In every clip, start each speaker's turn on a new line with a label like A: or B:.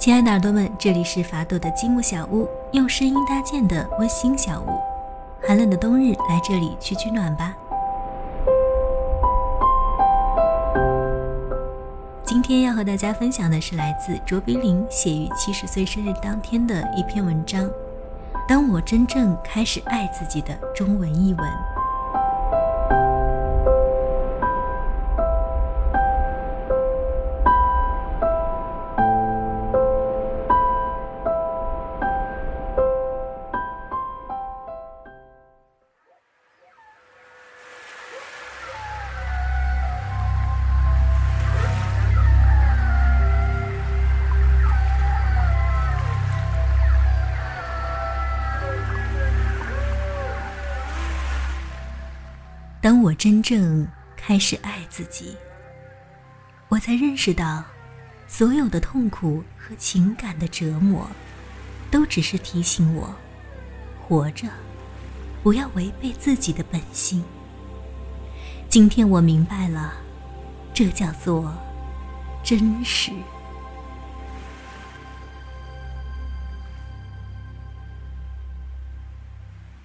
A: 亲爱的耳朵们，这里是法朵的积木小屋，用声音搭建的温馨小屋。寒冷的冬日，来这里取取暖吧。今天要和大家分享的是来自卓别林写于七十岁生日当天的一篇文章。当我真正开始爱自己的中文译文。当我真正开始爱自己，我才认识到，所有的痛苦和情感的折磨，都只是提醒我，活着不要违背自己的本心。今天我明白了，这叫做真实。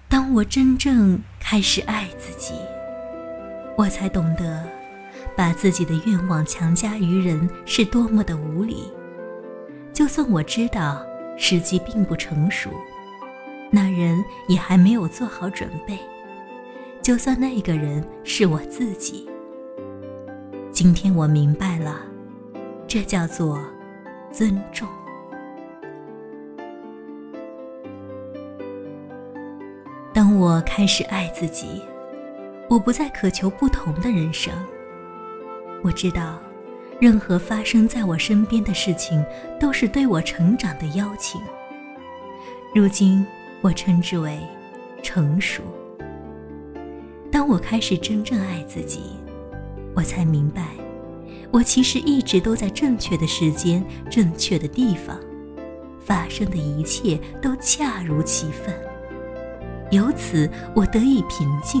A: 当我真正开始爱自己。我才懂得，把自己的愿望强加于人是多么的无理。就算我知道时机并不成熟，那人也还没有做好准备。就算那个人是我自己，今天我明白了，这叫做尊重。当我开始爱自己。我不再渴求不同的人生。我知道，任何发生在我身边的事情，都是对我成长的邀请。如今，我称之为成熟。当我开始真正爱自己，我才明白，我其实一直都在正确的时间、正确的地方，发生的一切都恰如其分。由此，我得以平静。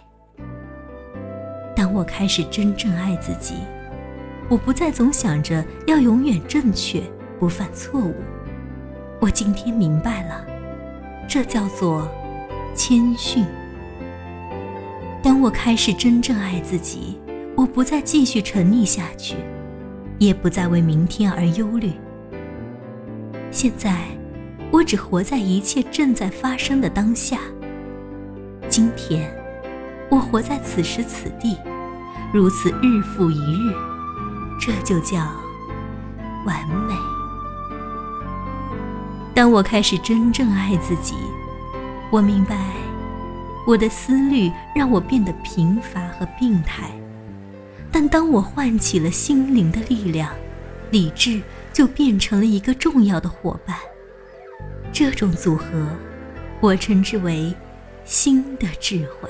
A: 我开始真正爱自己，我不再总想着要永远正确，不犯错误。我今天明白了，这叫做谦逊。当我开始真正爱自己，我不再继续沉溺下去，也不再为明天而忧虑。现在，我只活在一切正在发生的当下。今天，我活在此时此地。如此日复一日，这就叫完美。当我开始真正爱自己，我明白，我的思虑让我变得贫乏和病态。但当我唤起了心灵的力量，理智就变成了一个重要的伙伴。这种组合，我称之为新的智慧。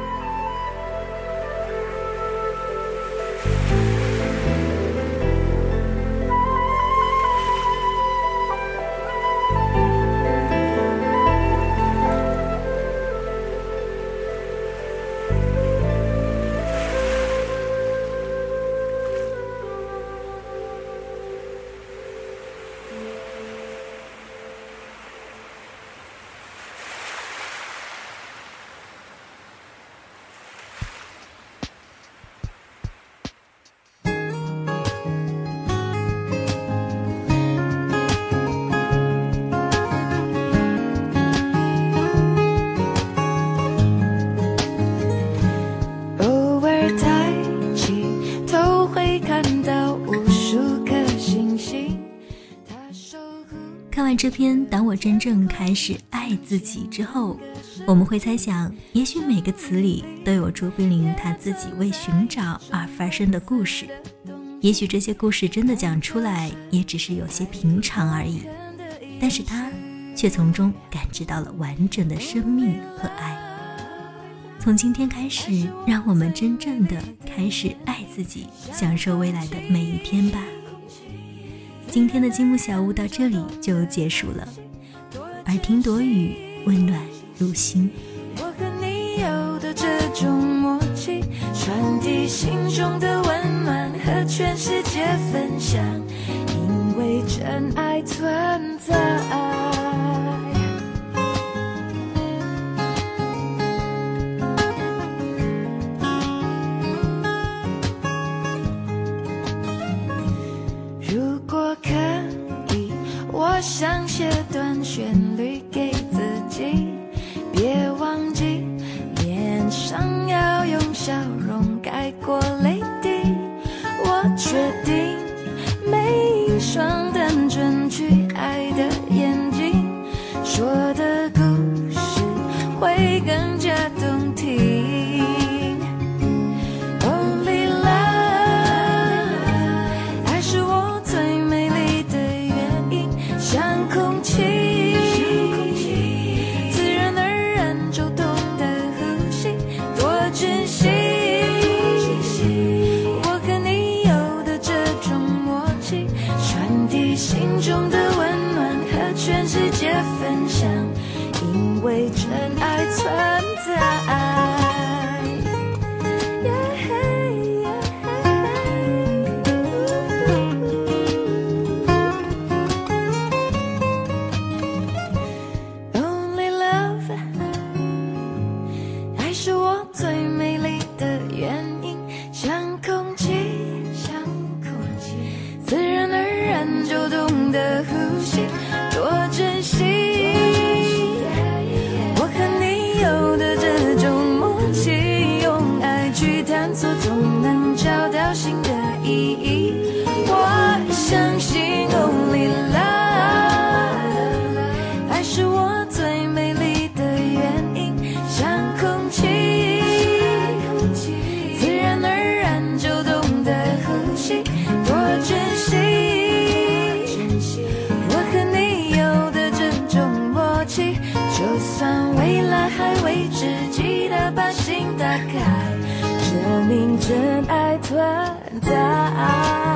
A: 看完这篇《当我真正开始爱自己》之后，我们会猜想，也许每个词里都有卓别林他自己为寻找而发生的故事。也许这些故事真的讲出来，也只是有些平常而已，但是他却从中感知到了完整的生命和爱。从今天开始，让我们真正的开始爱自己，享受未来的每一天吧。今天的积木小屋到这里就结束了，耳听朵雨，温暖入心。
B: 我和你有的这种默契，传递心中的温暖和全世界分 colar. 心中的温暖和全世界分享因为真爱存在。存在。